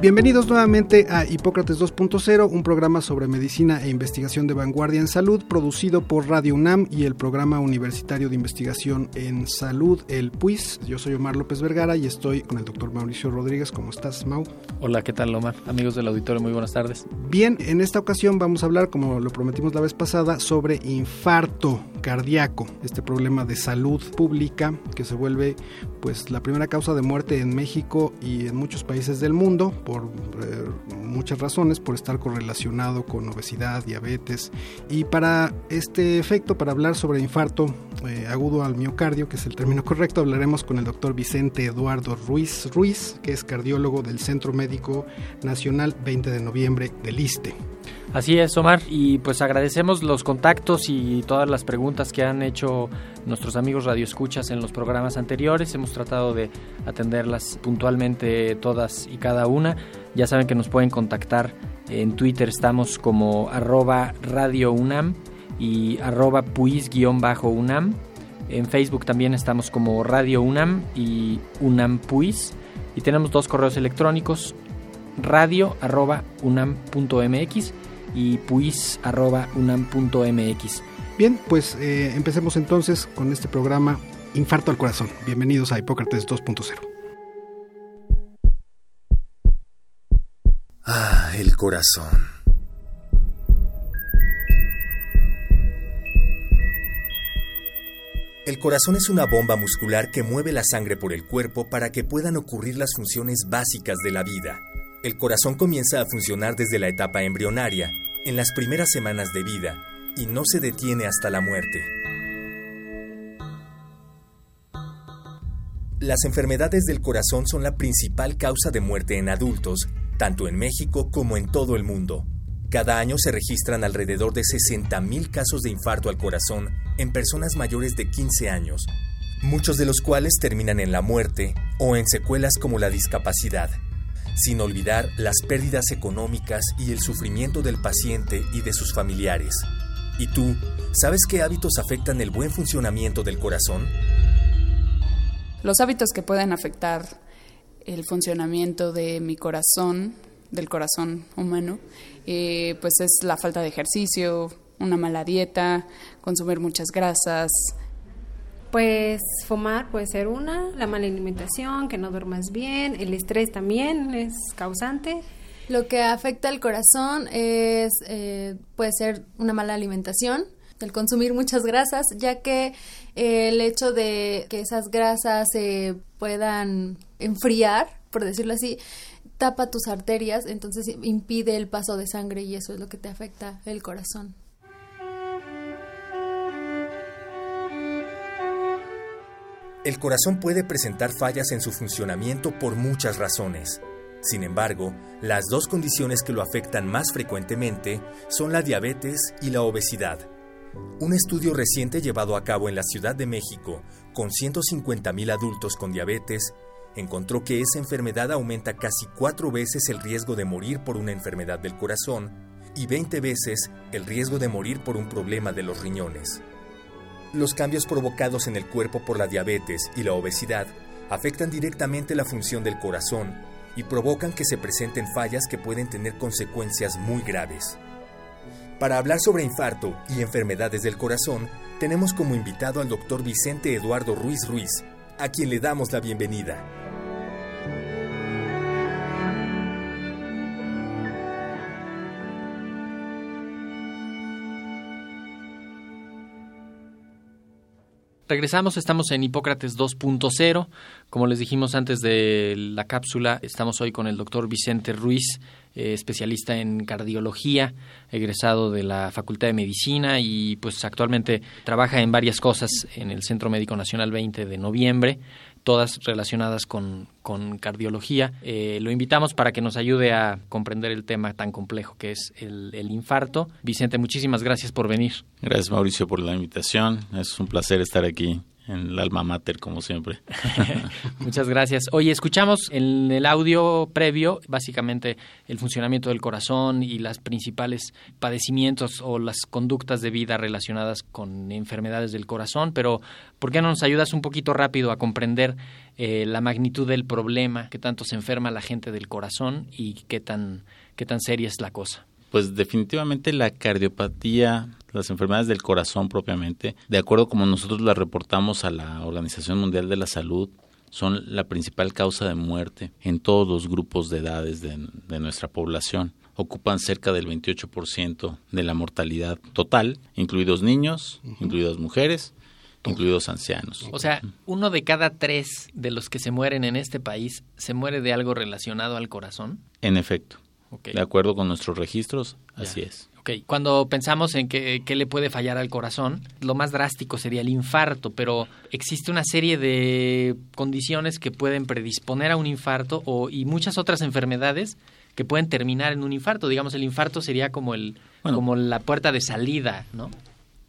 Bienvenidos nuevamente a Hipócrates 2.0, un programa sobre medicina e investigación de vanguardia en salud, producido por Radio UNAM y el Programa Universitario de Investigación en Salud, el PUIS. Yo soy Omar López Vergara y estoy con el doctor Mauricio Rodríguez. ¿Cómo estás, Mau? Hola, ¿qué tal, Omar? Amigos del auditorio, muy buenas tardes. Bien, en esta ocasión vamos a hablar, como lo prometimos la vez pasada, sobre infarto cardíaco, este problema de salud pública que se vuelve pues la primera causa de muerte en México y en muchos países del mundo por eh, muchas razones, por estar correlacionado con obesidad, diabetes y para este efecto, para hablar sobre infarto eh, agudo al miocardio, que es el término correcto, hablaremos con el doctor Vicente Eduardo Ruiz Ruiz, que es cardiólogo del Centro Médico Nacional 20 de noviembre del ISTE. Así es, Omar, y pues agradecemos los contactos y todas las preguntas que han hecho nuestros amigos radioescuchas en los programas anteriores. Hemos tratado de atenderlas puntualmente todas y cada una. Ya saben que nos pueden contactar en Twitter, estamos como arroba radio UNAM y arroba puis-unam. En Facebook también estamos como Radio UNAM y UNAM Puis. Y tenemos dos correos electrónicos, radio arroba unam.mx y puis.unam.mx. Bien, pues eh, empecemos entonces con este programa Infarto al Corazón. Bienvenidos a Hipócrates 2.0. Ah, el corazón. El corazón es una bomba muscular que mueve la sangre por el cuerpo para que puedan ocurrir las funciones básicas de la vida. El corazón comienza a funcionar desde la etapa embrionaria, en las primeras semanas de vida, y no se detiene hasta la muerte. Las enfermedades del corazón son la principal causa de muerte en adultos, tanto en México como en todo el mundo. Cada año se registran alrededor de 60.000 casos de infarto al corazón en personas mayores de 15 años, muchos de los cuales terminan en la muerte o en secuelas como la discapacidad, sin olvidar las pérdidas económicas y el sufrimiento del paciente y de sus familiares. ¿Y tú, sabes qué hábitos afectan el buen funcionamiento del corazón? Los hábitos que pueden afectar el funcionamiento de mi corazón, del corazón humano, eh, pues es la falta de ejercicio, una mala dieta, consumir muchas grasas. Pues fumar puede ser una, la mala alimentación, que no duermas bien, el estrés también es causante. Lo que afecta al corazón es eh, puede ser una mala alimentación, el consumir muchas grasas, ya que eh, el hecho de que esas grasas se puedan enfriar, por decirlo así, tapa tus arterias, entonces impide el paso de sangre y eso es lo que te afecta el corazón. El corazón puede presentar fallas en su funcionamiento por muchas razones. Sin embargo, las dos condiciones que lo afectan más frecuentemente son la diabetes y la obesidad. Un estudio reciente llevado a cabo en la Ciudad de México con 150.000 adultos con diabetes encontró que esa enfermedad aumenta casi cuatro veces el riesgo de morir por una enfermedad del corazón y 20 veces el riesgo de morir por un problema de los riñones. Los cambios provocados en el cuerpo por la diabetes y la obesidad afectan directamente la función del corazón y provocan que se presenten fallas que pueden tener consecuencias muy graves. Para hablar sobre infarto y enfermedades del corazón, tenemos como invitado al doctor Vicente Eduardo Ruiz Ruiz, a quien le damos la bienvenida. Regresamos, estamos en Hipócrates 2.0. Como les dijimos antes de la cápsula, estamos hoy con el doctor Vicente Ruiz, eh, especialista en cardiología, egresado de la Facultad de Medicina y pues actualmente trabaja en varias cosas en el Centro Médico Nacional 20 de noviembre todas relacionadas con, cardiología. Eh, lo invitamos para que nos ayude a comprender el tema tan complejo que es el, el, infarto. Vicente, muchísimas gracias por venir. Gracias Mauricio por la invitación. Es un placer estar aquí en el alma mater, como siempre. Muchas gracias. Oye, escuchamos en el audio previo, básicamente, el funcionamiento del corazón y las principales padecimientos o las conductas de vida relacionadas con enfermedades del corazón, pero ¿por qué no nos ayudas un poquito rápido a comprender eh, la magnitud del problema, qué tanto se enferma la gente del corazón y qué tan, qué tan seria es la cosa? Pues definitivamente la cardiopatía, las enfermedades del corazón propiamente, de acuerdo como nosotros las reportamos a la Organización Mundial de la Salud, son la principal causa de muerte en todos los grupos de edades de, nuestra población. Ocupan cerca del 28% de la mortalidad total, incluidos niños, incluidas mujeres, incluidos ancianos. O sea, uno de cada tres de los que se mueren en este país se muere de algo relacionado al corazón. En efecto. De acuerdo con nuestros registros, así es. Cuando pensamos en qué le puede fallar al corazón, lo más drástico sería el infarto, pero existe una serie de condiciones que pueden predisponer a un infarto o, y muchas otras enfermedades que pueden terminar en un infarto. Digamos, el infarto sería como, el, como la puerta de salida, ¿no?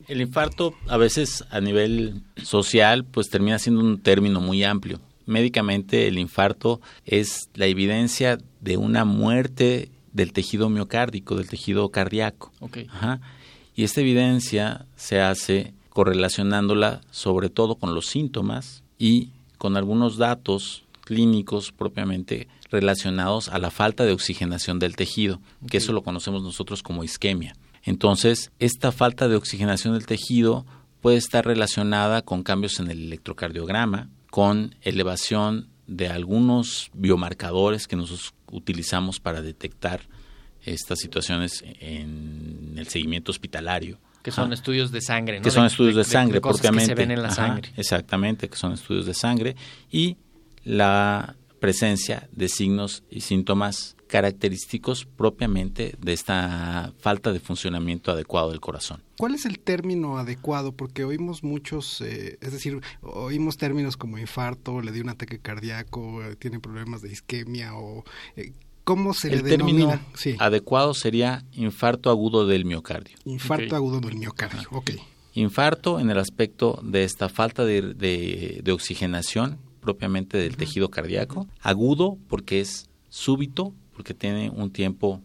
El infarto a veces a nivel social pues termina siendo un término muy amplio médicamente el infarto es la evidencia de una muerte del tejido miocárdico, del tejido cardíaco. Y esta evidencia se hace correlacionándola sobre todo con los síntomas y con algunos datos clínicos propiamente relacionados a la falta de oxigenación del tejido, que eso lo conocemos nosotros como isquemia. Entonces, esta falta de oxigenación del tejido puede estar relacionada con cambios en el electrocardiograma, con elevación de algunos biomarcadores que nosotros utilizamos para detectar estas situaciones en el seguimiento hospitalario. Que son estudios de sangre, ¿no? Que son estudios de, sangre, propiamente. Que se ven en la sangre. Exactamente, que son estudios de sangre. Y la presencia de signos y síntomas característicos propiamente de esta falta de funcionamiento adecuado del corazón. ¿Cuál es el término adecuado? Porque oímos muchos, eh, es decir, oímos términos como infarto, le dio un ataque cardíaco, eh, tiene problemas de isquemia o... Eh, ¿Cómo se el le denomina? término adecuado sería infarto agudo del miocardio. Infarto agudo del miocardio, ok. Infarto en el aspecto de esta falta de, de oxigenación propiamente del tejido cardíaco. Agudo porque es súbito, porque tiene un tiempo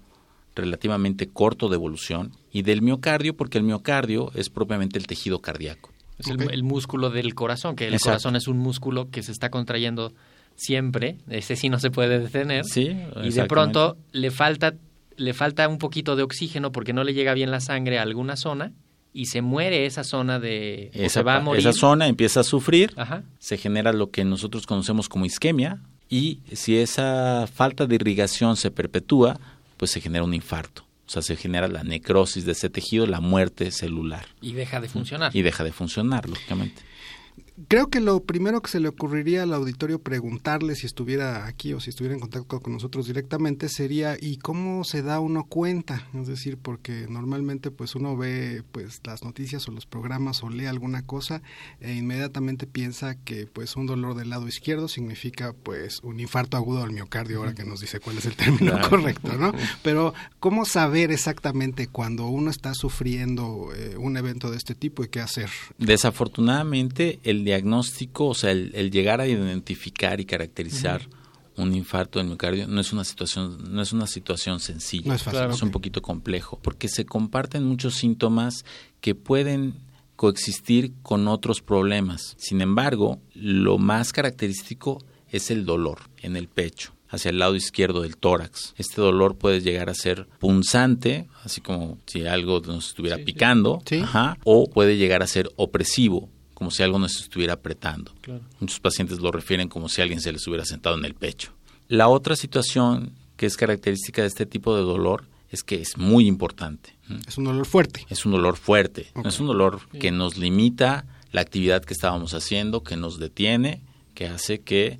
relativamente corto de evolución. Y del miocardio porque el miocardio es propiamente el tejido cardíaco. Es el, músculo del corazón, que el corazón es un músculo que se está contrayendo siempre, ese sí no se puede detener. Sí, y de pronto le falta le falta un poquito de oxígeno porque no le llega bien la sangre a alguna zona y se muere esa zona de... Esa, va a morir. esa zona empieza a sufrir, se genera lo que nosotros conocemos como isquemia y si esa falta de irrigación se perpetúa, pues se genera un infarto. O sea, se genera la necrosis de ese tejido, la muerte celular. Y deja de funcionar. Y deja de funcionar, lógicamente. Creo que lo primero que se le ocurriría al auditorio preguntarle si estuviera aquí o si estuviera en contacto con nosotros directamente sería ¿y cómo se da uno cuenta? Es decir, porque normalmente pues uno ve pues las noticias o los programas o lee alguna cosa e inmediatamente piensa que pues un dolor del lado izquierdo significa pues un infarto agudo del miocardio, ahora que nos dice cuál es el término correcto, ¿no? Pero ¿cómo saber exactamente cuando uno está sufriendo eh, un evento de este tipo y qué hacer? Desafortunadamente el diagnóstico, o sea, el, llegar a identificar y caracterizar un infarto del miocardio no es una situación no es una situación sencilla, es, fácil, es un poquito complejo, porque se comparten muchos síntomas que pueden coexistir con otros problemas. Sin embargo, lo más característico es el dolor en el pecho hacia el lado izquierdo del tórax. Este dolor puede llegar a ser punzante, así como si algo nos estuviera picando, o puede llegar a ser opresivo, como si algo nos estuviera apretando. Muchos pacientes lo refieren como si alguien se les hubiera sentado en el pecho. La otra situación que es característica de este tipo de dolor es que es muy importante. Es un dolor fuerte. Es un dolor fuerte. es un dolor que nos limita la actividad que estábamos haciendo, que nos detiene que hace que,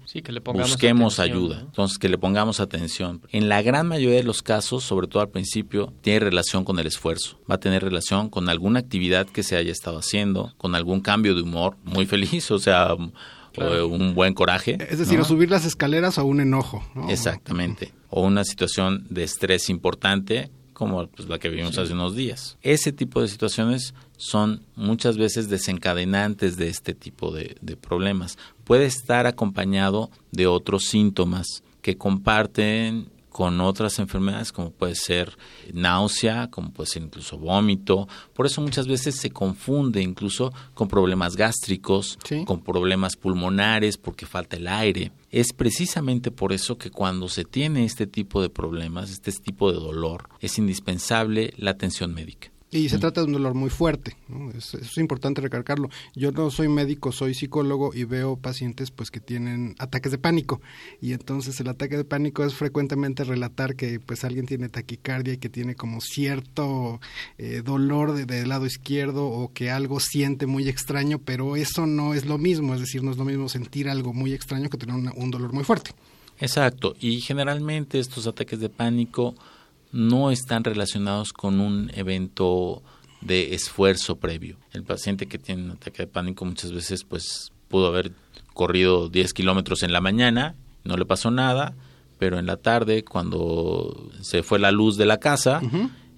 busquemos ayuda, entonces que le pongamos atención. En la gran mayoría de los casos, sobre todo al principio, tiene relación con el esfuerzo, va a tener relación con alguna actividad que se haya estado haciendo, con algún cambio de humor muy feliz, o sea, un buen coraje. Es decir, subir las escaleras o un enojo. Exactamente, o una situación de estrés importante como pues, la que vivimos hace unos días. Ese tipo de situaciones son muchas veces desencadenantes de este tipo de, de problemas. Puede estar acompañado de otros síntomas que comparten con otras enfermedades como puede ser náusea, como puede ser incluso vómito. Por eso muchas veces se confunde incluso con problemas gástricos, con problemas pulmonares porque falta el aire. Es precisamente por eso que cuando se tiene este tipo de problemas, este tipo de dolor, es indispensable la atención médica. Y se trata de un dolor muy fuerte, eso es importante recalcarlo. Yo no soy médico, soy psicólogo y veo pacientes pues que tienen ataques de pánico. Y entonces el ataque de pánico es frecuentemente relatar que pues alguien tiene taquicardia y que tiene como cierto eh, dolor del de lado izquierdo o que algo siente muy extraño, pero eso no es lo mismo, es decir, no es lo mismo sentir algo muy extraño que tener un dolor muy fuerte. Exacto, y generalmente estos ataques de pánico no están relacionados con un evento de esfuerzo previo. El paciente que tiene un ataque de pánico muchas veces pues pudo haber corrido 10 kilómetros en la mañana, no le pasó nada, pero en la tarde cuando se fue la luz de la casa,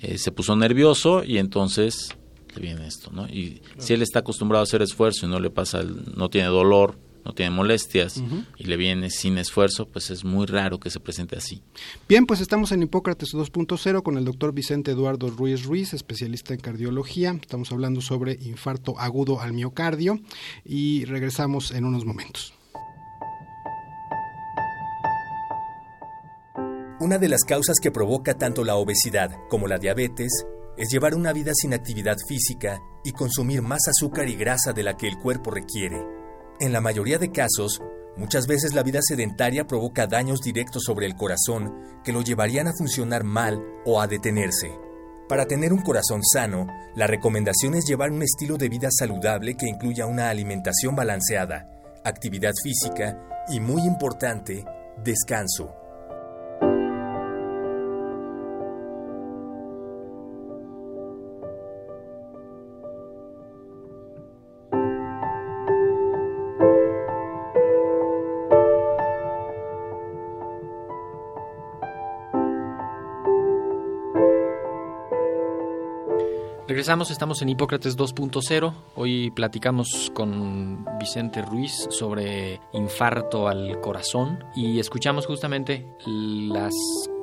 eh, se puso nervioso y entonces le viene esto, ¿no? Y si él está acostumbrado a hacer esfuerzo y no le pasa, no tiene dolor, no tiene molestias y le viene sin esfuerzo, pues es muy raro que se presente así. Bien, pues estamos en Hipócrates 2.0 con el doctor Vicente Eduardo Ruiz Ruiz, especialista en cardiología. Estamos hablando sobre infarto agudo al miocardio y regresamos en unos momentos. Una de las causas que provoca tanto la obesidad como la diabetes es llevar una vida sin actividad física y consumir más azúcar y grasa de la que el cuerpo requiere. En la mayoría de casos, muchas veces la vida sedentaria provoca daños directos sobre el corazón que lo llevarían a funcionar mal o a detenerse. Para tener un corazón sano, la recomendación es llevar un estilo de vida saludable que incluya una alimentación balanceada, actividad física y, muy importante, descanso. Regresamos, estamos en Hipócrates 2.0. Hoy platicamos con Vicente Ruiz sobre infarto al corazón y escuchamos justamente las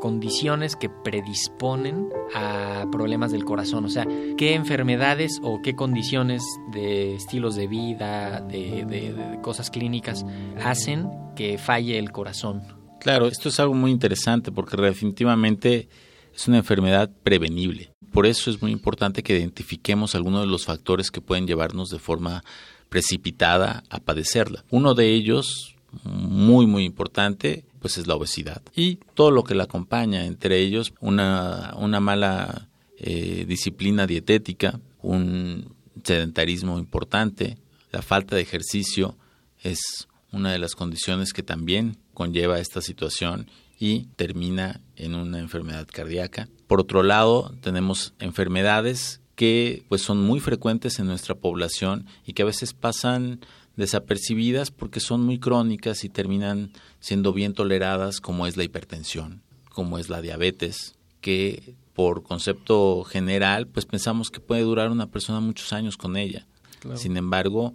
condiciones que predisponen a problemas del corazón, o sea, qué enfermedades o qué condiciones de estilos de vida, de, de cosas clínicas hacen que falle el corazón. Claro, esto es algo muy interesante porque definitivamente es una enfermedad prevenible. Por eso es muy importante que identifiquemos algunos de los factores que pueden llevarnos de forma precipitada a padecerla. Uno de ellos, muy muy importante, pues es la obesidad y todo lo que la acompaña, entre ellos una, una mala eh, disciplina dietética, un sedentarismo importante, la falta de ejercicio es una de las condiciones que también conlleva esta situación y termina en una enfermedad cardíaca. Por otro lado, tenemos enfermedades que pues son muy frecuentes en nuestra población y que a veces pasan desapercibidas porque son muy crónicas y terminan siendo bien toleradas como es la hipertensión, como es la diabetes, que por concepto general pues pensamos que puede durar una persona muchos años con ella. Sin embargo,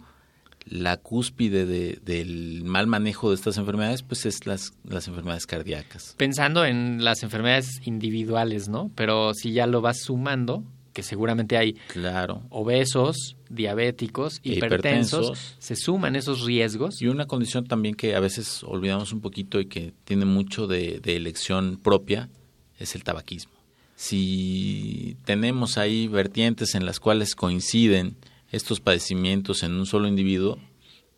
la cúspide del mal manejo de estas enfermedades, pues es las, las enfermedades cardíacas. Pensando en las enfermedades individuales, ¿no? Pero si ya lo vas sumando, que seguramente hay claro. obesos, diabéticos, e hipertensos, se suman esos riesgos. Y una condición también que a veces olvidamos un poquito y que tiene mucho de, de elección propia es el tabaquismo. Si tenemos ahí vertientes en las cuales coinciden estos padecimientos en un solo individuo,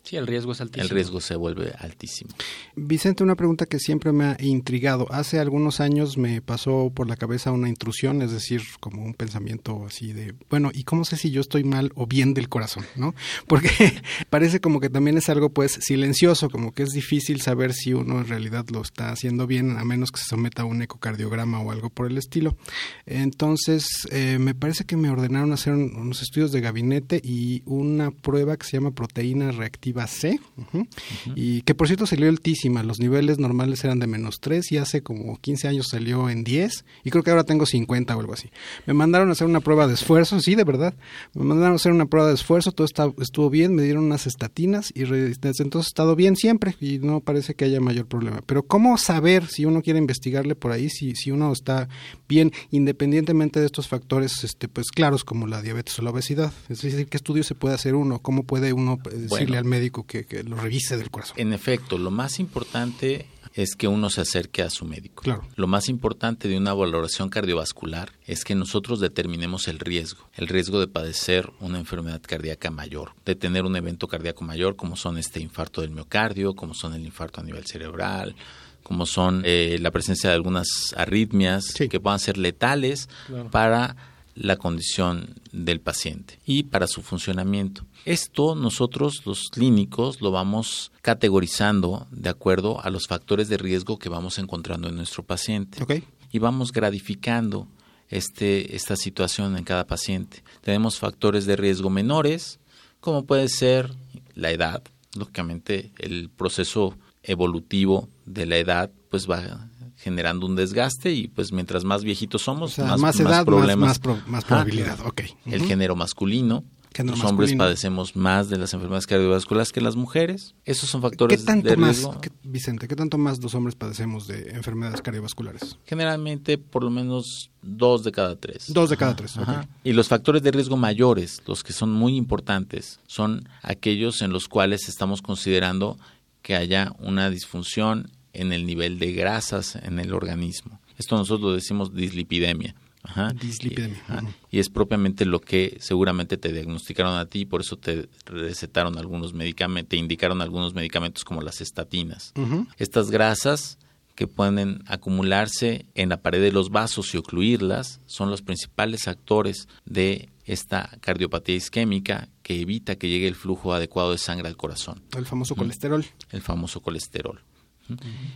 Sí, el riesgo es altísimo. El riesgo se vuelve altísimo. Vicente, una pregunta que siempre me ha intrigado. Hace algunos años me pasó por la cabeza una intrusión, es decir, como un pensamiento así de, bueno, ¿y cómo sé si yo estoy mal o bien del corazón? ¿no? Porque parece como que también es algo pues silencioso, como que es difícil saber si uno en realidad lo está haciendo bien, a menos que se someta a un ecocardiograma o algo por el estilo. Entonces, eh, me parece que me ordenaron hacer unos estudios de gabinete y una prueba que se llama proteína reactiva C, y que por cierto salió altísima, los niveles normales eran de menos 3 y hace como 15 años salió en 10 y creo que ahora tengo 50 o algo así. Me mandaron a hacer una prueba de esfuerzo, sí, de verdad, me mandaron a hacer una prueba de esfuerzo, todo está, estuvo bien, me dieron unas estatinas y desde entonces he estado bien siempre y no parece que haya mayor problema. Pero ¿cómo saber si uno quiere investigarle por ahí, si, si uno está bien independientemente de estos factores este, pues claros como la diabetes o la obesidad? Es decir, ¿qué estudio se puede hacer uno? ¿Cómo puede uno eh, decirle Bueno. al médico que, que lo revise del corazón? En efecto, lo más importante es que uno se acerque a su médico. Claro. Lo más importante de una valoración cardiovascular es que nosotros determinemos el riesgo, el riesgo de padecer una enfermedad cardíaca mayor, de tener un evento cardíaco mayor como son este infarto del miocardio, como son el infarto a nivel cerebral, como son eh, la presencia de algunas arritmias Sí. que puedan ser letales para la condición del paciente y para su funcionamiento. Esto nosotros los clínicos lo vamos categorizando de acuerdo a los factores de riesgo que vamos encontrando en nuestro paciente y vamos gradificando este, esta situación en cada paciente. Tenemos factores de riesgo menores, como puede ser la edad. Lógicamente, el proceso evolutivo de la edad pues va generando un desgaste y pues mientras más viejitos O somos, sea, más, más, edad, más, problemas. más, pro- más probabilidad. Ok. El género masculino. Género los hombres padecemos más de las enfermedades cardiovasculares que las mujeres. Esos son ¿Qué factores tanto de más, riesgo. qué- Vicente, qué tanto más los hombres padecemos de enfermedades cardiovasculares? Generalmente por lo menos dos de cada tres. Dos de cada tres, ok. Ajá. Y los factores de riesgo mayores, los que son muy importantes, son aquellos en los cuales estamos considerando que haya una disfunción en el nivel de grasas en el organismo. Esto nosotros lo decimos dislipidemia. Ajá. Dislipidemia, Y, es propiamente lo que seguramente te diagnosticaron a ti y por eso te recetaron algunos medicamentos, te indicaron algunos medicamentos como las estatinas. Estas grasas que pueden acumularse en la pared de los vasos y ocluirlas son los principales actores de esta cardiopatía isquémica que evita que llegue el flujo adecuado de sangre al corazón, El famoso colesterol. el famoso colesterol.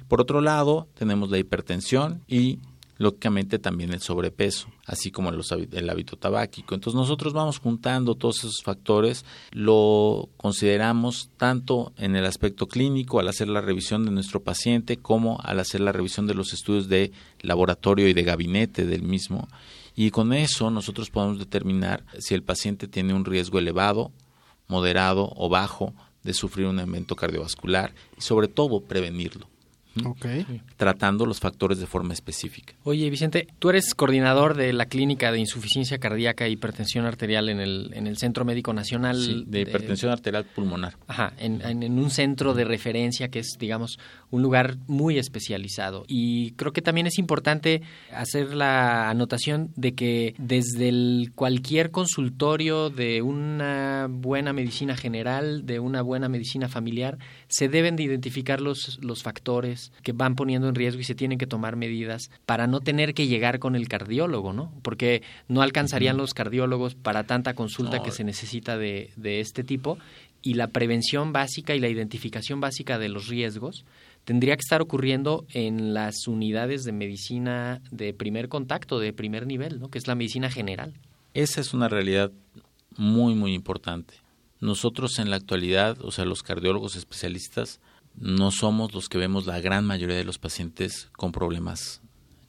Por otro lado, tenemos la hipertensión y lógicamente también el sobrepeso, así como el hábito tabáquico. Entonces nosotros vamos juntando todos esos factores, lo consideramos tanto en el aspecto clínico al hacer la revisión de nuestro paciente como al hacer la revisión de los estudios de laboratorio y de gabinete del mismo. Y con eso nosotros podemos determinar si el paciente tiene un riesgo elevado, moderado o bajo de sufrir un evento cardiovascular y sobre todo prevenirlo, Ok. tratando los factores de forma específica. Oye, Vicente, tú eres coordinador de la clínica de insuficiencia cardíaca e hipertensión arterial en el, en el Centro Médico Nacional Sí, de hipertensión arterial pulmonar. Ajá, en- en un centro de referencia que es, digamos, un lugar muy especializado. Y creo que también es importante hacer la anotación de que desde el cualquier consultorio de una buena medicina general, de una buena medicina familiar, se deben de identificar los, los factores que van poniendo en riesgo y se tienen que tomar medidas para no tener que llegar con el cardiólogo, ¿no? Porque no alcanzarían los cardiólogos para tanta consulta No. que se necesita de, de este tipo y la prevención básica y la identificación básica de los riesgos tendría que estar ocurriendo en las unidades de medicina de primer contacto, de primer nivel, ¿no? que es la medicina general. Esa es una realidad muy, muy importante. Nosotros en la actualidad, o sea, los cardiólogos especialistas, no somos los que vemos la gran mayoría de los pacientes con problemas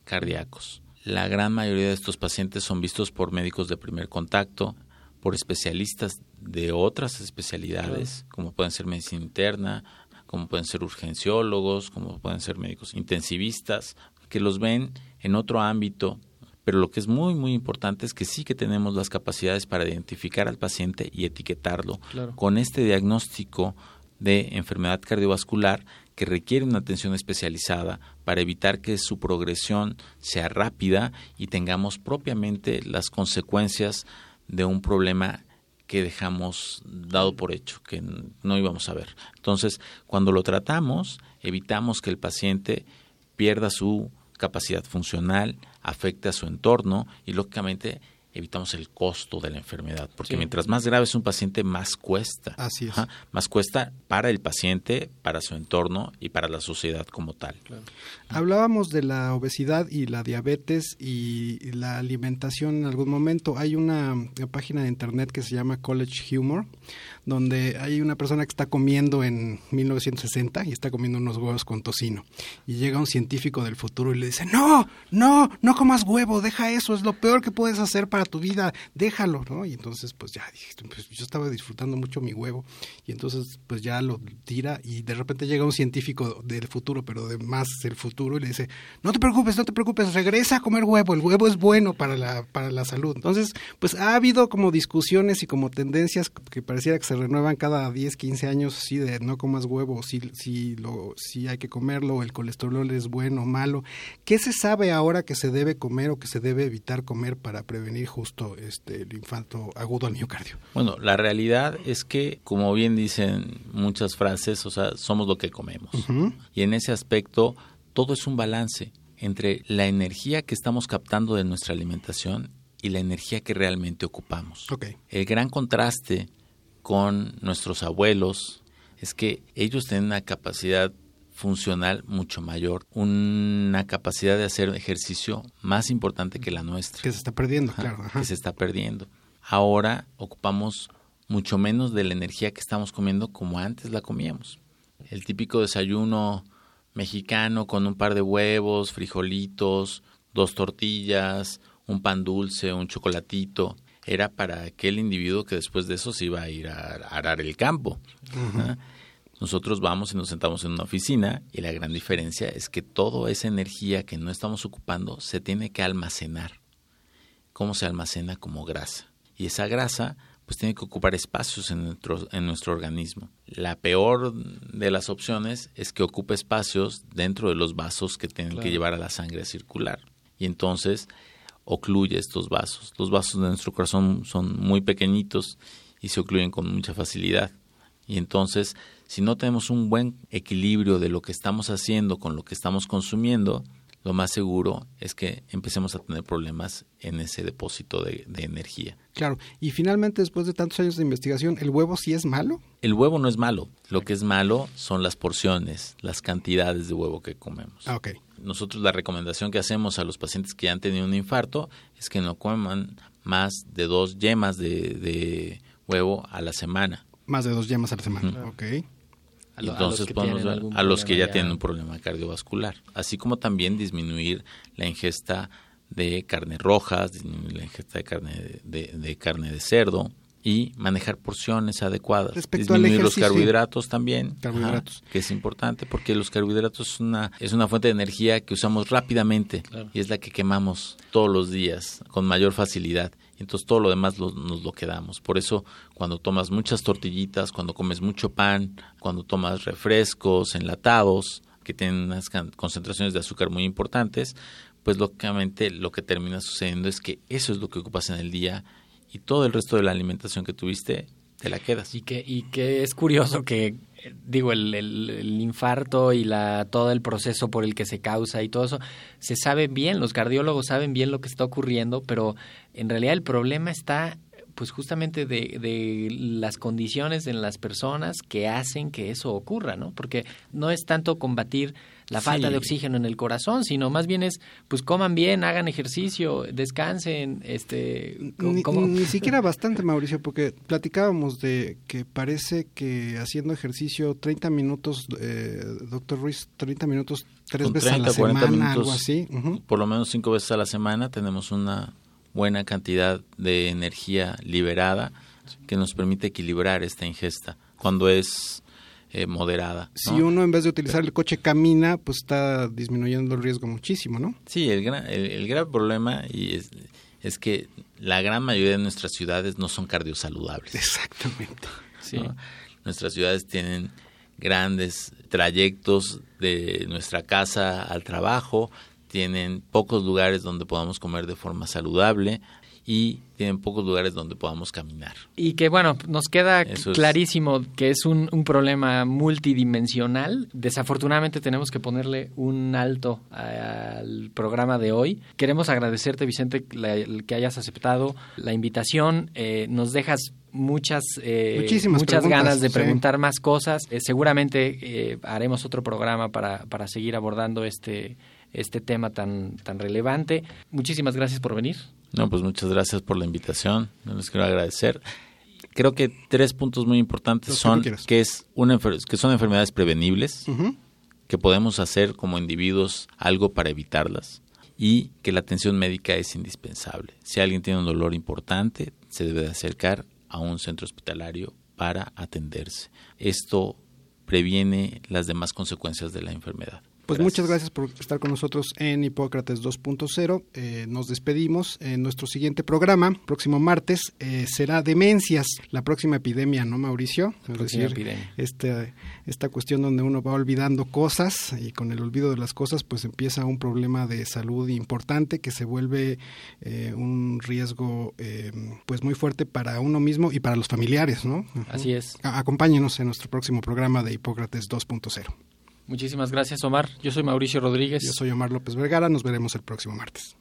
cardíacos. La gran mayoría de estos pacientes son vistos por médicos de primer contacto, por especialistas de otras especialidades, como pueden ser medicina interna, como pueden ser urgenciólogos, como pueden ser médicos intensivistas, que los ven en otro ámbito pero lo que es muy muy importante es que sí que tenemos las capacidades para identificar al paciente y etiquetarlo Claro. con este diagnóstico de enfermedad cardiovascular que requiere una atención especializada para evitar que su progresión sea rápida y tengamos propiamente las consecuencias de un problema que dejamos dado por hecho, que no íbamos a ver. Entonces, cuando lo tratamos, evitamos que el paciente pierda su capacidad funcional, afecte a su entorno y lógicamente evitamos el costo de la enfermedad, porque mientras más grave es un paciente, más cuesta. Así es. más cuesta para el paciente, para su entorno y para la sociedad como tal. Hablábamos de la obesidad y la diabetes y la alimentación en algún momento. Hay una, una página de internet que se llama College Humor, donde hay una persona que está comiendo en 1960 y está comiendo unos huevos con tocino. Y llega un científico del futuro y le dice, no, no, no comas huevo, deja eso, es lo peor que puedes hacer para tu vida, déjalo, ¿no? Y entonces, pues ya dije, pues yo estaba disfrutando mucho mi huevo. Y entonces, pues ya lo tira y de repente llega un científico del futuro, pero de más del futuro, y le dice, no te preocupes, no te preocupes, regresa a comer huevo, el huevo es bueno para la, para la salud. Entonces, pues ha habido como discusiones y como tendencias que pareciera que se renuevan cada 10, 15 años, sí, de no comas huevo, si, si, lo, si hay que comerlo, el colesterol es bueno o malo. ¿Qué se sabe ahora que se debe comer o que se debe evitar comer para prevenir justo este, el infarto agudo al miocardio? Bueno, la realidad es que, como bien dicen muchas frases, o sea, somos lo que comemos. Y en ese aspecto, todo es un balance entre la energía que estamos captando de nuestra alimentación y la energía que realmente ocupamos. El gran contraste con nuestros abuelos es que ellos tienen una capacidad funcional mucho mayor, una capacidad de hacer ejercicio más importante que la nuestra. Que se está perdiendo, claro. Que se está perdiendo. Ahora ocupamos mucho menos de la energía que estamos comiendo como antes la comíamos. El típico desayuno mexicano con un par de huevos, frijolitos, dos tortillas, un pan dulce, un chocolatito, era para aquel individuo que después de eso se iba a ir a arar el campo. Nosotros vamos y nos sentamos en una oficina y la gran diferencia es que toda esa energía que no estamos ocupando se tiene que almacenar. ¿Cómo se almacena? Como grasa. Y esa grasa pues tiene que ocupar espacios en nuestro, en nuestro organismo. La peor de las opciones es que ocupe espacios dentro de los vasos que tienen que llevar a la sangre a circular. Y entonces ocluye estos vasos. Los vasos de nuestro corazón son muy pequeñitos y se ocluyen con mucha facilidad. Y entonces, si no tenemos un buen equilibrio de lo que estamos haciendo con lo que estamos consumiendo, lo más seguro es que empecemos a tener problemas en ese depósito de, energía. Claro, y finalmente después de tantos años de investigación, ¿el huevo sí es malo? El huevo no es malo, lo que es malo son las porciones, las cantidades de huevo que comemos. Ah, ok. Nosotros la recomendación que hacemos a los pacientes que ya han tenido un infarto es que no coman más de dos yemas de, huevo a la semana. Más de dos yemas a la semana, ok. Entonces podemos ver a los que ya, tienen un problema cardiovascular, así como también disminuir la ingesta de carne rojas, disminuir la ingesta de carne de, carne de cerdo y manejar porciones adecuadas. disminuir los carbohidratos también, que es importante porque los carbohidratos es una es una fuente de energía que usamos rápidamente y es la que quemamos todos los días con mayor facilidad entonces todo lo demás nos lo quedamos. Por eso cuando tomas muchas tortillitas, cuando comes mucho pan, cuando tomas refrescos enlatados, que tienen unas concentraciones de azúcar muy importantes, pues lógicamente lo que termina sucediendo es que eso es lo que ocupas en el día y todo el resto de la alimentación que tuviste te la quedas. Y que, y que es curioso que digo, el, el, infarto y la, todo el proceso por el que se causa y todo eso, se sabe bien, los cardiólogos saben bien lo que está ocurriendo, pero en realidad el problema está pues justamente de, de, las condiciones en las personas que hacen que eso ocurra, ¿no? Porque no es tanto combatir la falta de oxígeno en el corazón, sino más bien es, pues coman bien, hagan ejercicio, descansen, este... Ni, siquiera bastante, Mauricio, porque platicábamos de que parece que haciendo ejercicio 30 minutos, eh, doctor Ruiz, 30 minutos tres veces a la semana, algo así. Por lo menos cinco veces a la semana tenemos una buena cantidad de energía liberada que nos permite equilibrar esta ingesta. Cuando es eh, moderada. Si uno en vez de utilizar el coche camina, pues está disminuyendo el riesgo muchísimo, ¿no? Sí, el, gran, el, grave problema y es, es, que la gran mayoría de nuestras ciudades no son cardiosaludables. Exactamente. Sí. Nuestras ciudades tienen grandes trayectos de nuestra casa al trabajo, tienen pocos lugares donde podamos comer de forma saludable y tienen pocos lugares donde podamos caminar. Y que bueno, nos queda Eso es- clarísimo que es un, un problema multidimensional. Desafortunadamente tenemos que ponerle un alto al programa de hoy. Queremos agradecerte, Vicente, la- que hayas aceptado la invitación. Eh, nos dejas muchas, eh, Muchísimas muchas ganas de sí. preguntar más cosas. Eh, seguramente eh, haremos otro programa para, para seguir abordando este, este tema tan, tan relevante. Muchísimas gracias por venir. No, pues muchas gracias por la invitación. Les quiero agradecer. Creo que tres puntos muy importantes Los son que es una que son enfermedades prevenibles, que podemos hacer como individuos algo para evitarlas y que la atención médica es indispensable. Si alguien tiene un dolor importante, se debe de acercar a un centro hospitalario para atenderse. Esto previene las demás consecuencias de la enfermedad. Pues muchas gracias por estar con nosotros en Hipócrates 2.0. Eh, nos despedimos. En nuestro siguiente programa, próximo martes, eh, será demencias, la próxima epidemia, ¿no, Mauricio? Es próxima decir, epidemia. este- esta cuestión donde uno va olvidando cosas y con el olvido de las cosas, pues empieza un problema de salud importante que se vuelve eh, un riesgo eh, pues muy fuerte para uno mismo y para los familiares, ¿no? Así es. A- Acompáñenos en nuestro próximo programa de Hipócrates 2.0. Muchísimas gracias, Omar. Yo soy Mauricio Rodríguez. Yo soy Omar López Vergara, nos veremos el próximo martes.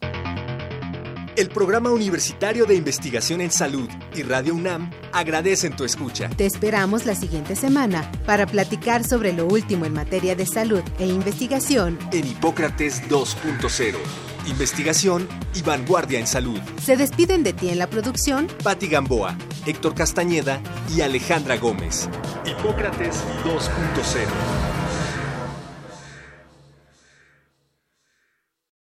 El Programa Universitario de Investigación en Salud y Radio UNAM agradecen tu escucha. Te esperamos la siguiente semana para platicar sobre lo último en materia de salud e investigación. En Hipócrates 2.0. Investigación y vanguardia en salud. Se despiden de ti en la producción Patti Gamboa, Héctor Castañeda y Alejandra Gómez. Hipócrates 2.0.